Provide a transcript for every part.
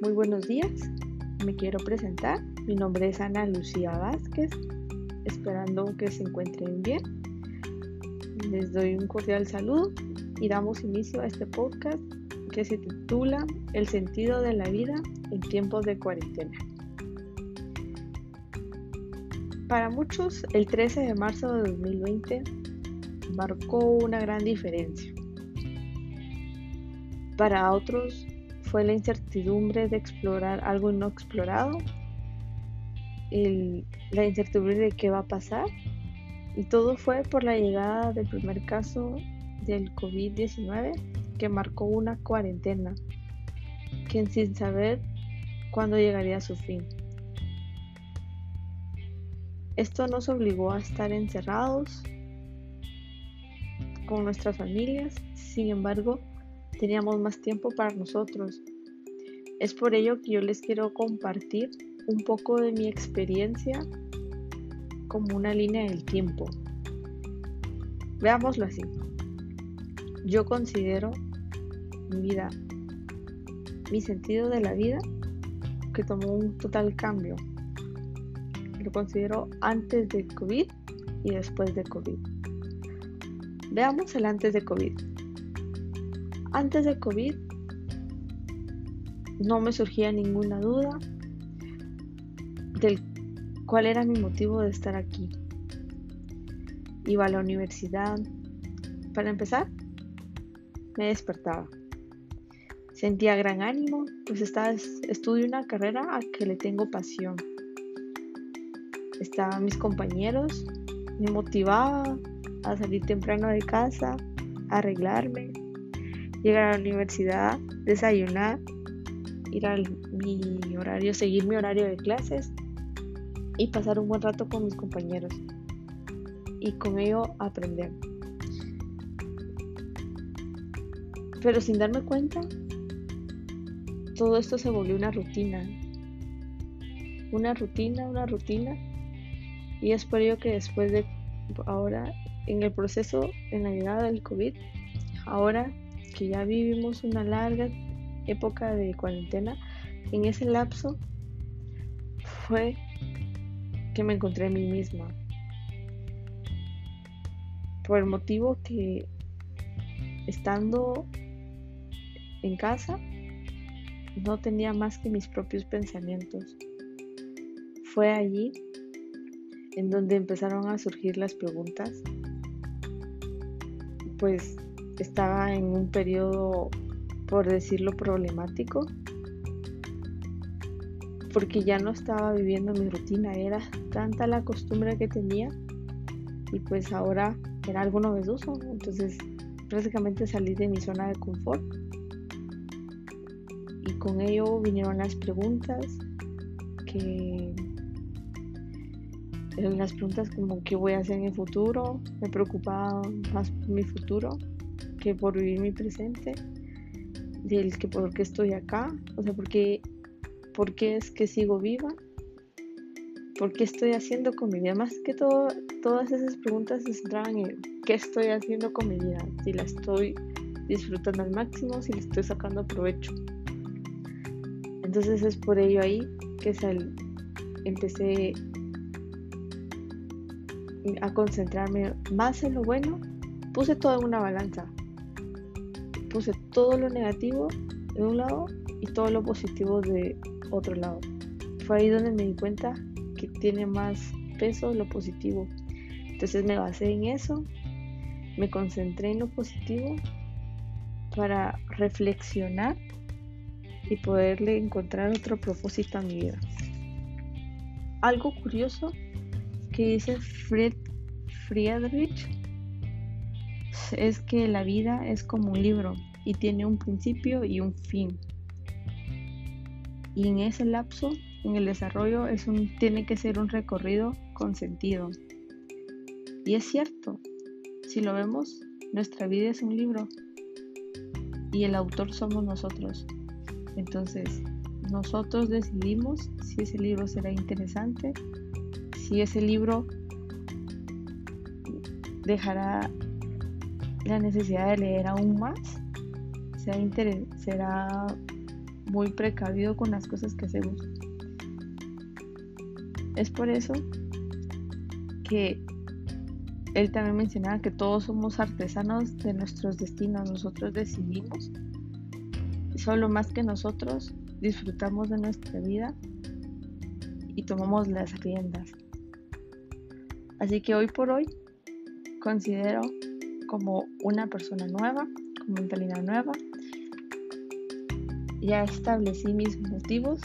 Muy buenos días, me quiero presentar. Mi nombre es Ana Lucía Vázquez, esperando que se encuentren bien. Les doy un cordial saludo y damos inicio a este podcast que se titula El sentido de la vida en tiempos de cuarentena. Para muchos, el 13 de marzo de 2020 marcó una gran diferencia. Para otros fue la incertidumbre de explorar algo no explorado, la incertidumbre de qué va a pasar, y todo fue por la llegada del primer caso del COVID-19 que marcó una cuarentena, que sin saber cuándo llegaría a su fin. Esto nos obligó a estar encerrados con nuestras familias, sin embargo, teníamos más tiempo para nosotros. Es por ello que yo les quiero compartir un poco de mi experiencia como una línea del tiempo. Veámoslo así. Yo considero mi vida, mi sentido de la vida, que tomó un total cambio. Lo considero antes de COVID y después de COVID. Veamos el antes de COVID. Antes de COVID no me surgía ninguna duda del cuál era mi motivo de estar aquí. Iba a la universidad. Para empezar, me despertaba. Sentía gran ánimo, pues estaba, estudio una carrera a que le tengo pasión. Estaban mis compañeros, me motivaba a salir temprano de casa, a arreglarme, llegar a la universidad, desayunar, ir a mi horario, seguir mi horario de clases y pasar un buen rato con mis compañeros y con ello aprender. Pero sin darme cuenta, todo esto se volvió una rutina. Una rutina, una rutina. Y es por ello que después de ahora, en el proceso, en la llegada del COVID, ahora que ya vivimos una larga época de cuarentena, en ese lapso fue que me encontré a mí misma. Por el motivo que estando en casa no tenía más que mis propios pensamientos. Fue allí en donde empezaron a surgir las preguntas, pues estaba en un periodo, por decirlo, problemático, porque ya no estaba viviendo mi rutina, era tanta la costumbre que tenía y pues ahora era algo novedoso, entonces prácticamente salí de mi zona de confort y con ello vinieron las preguntas que las preguntas como qué voy a hacer en el futuro, me preocupaba más por mi futuro que por vivir mi presente, del que por qué estoy acá, o sea, por qué, es que sigo viva, por qué estoy haciendo con mi vida, más que todo, todas esas preguntas se centraban en qué estoy haciendo con mi vida, si la estoy disfrutando al máximo, si le estoy sacando provecho. Entonces es por ello ahí que sal, empecé a concentrarme más en lo bueno, puse todo en una balanza. Puse todo lo negativo de un lado y todo lo positivo de otro lado. Fue ahí donde me di cuenta que tiene más peso lo positivo. Entonces me basé en eso, me concentré en lo positivo para reflexionar y poderle encontrar otro propósito a mi vida. Algo curioso dice Fred Friedrich es que la vida es como un libro y tiene un principio y un fin. Y en ese lapso, en el desarrollo, es un, tiene que ser un recorrido con sentido. Y es cierto, si lo vemos, nuestra vida es un libro y el autor somos nosotros. Entonces, nosotros decidimos si ese libro será interesante si ese libro dejará la necesidad de leer aún más, será, muy precavido con las cosas que hacemos. Es por eso que él también mencionaba que todos somos artesanos de nuestros destinos, nosotros decidimos, solo más que nosotros disfrutamos de nuestra vida y tomamos las riendas. Así que hoy por hoy considero como una persona nueva, con mentalidad nueva. Ya establecí mis motivos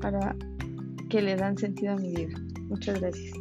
para que le dan sentido a mi vida. Muchas gracias.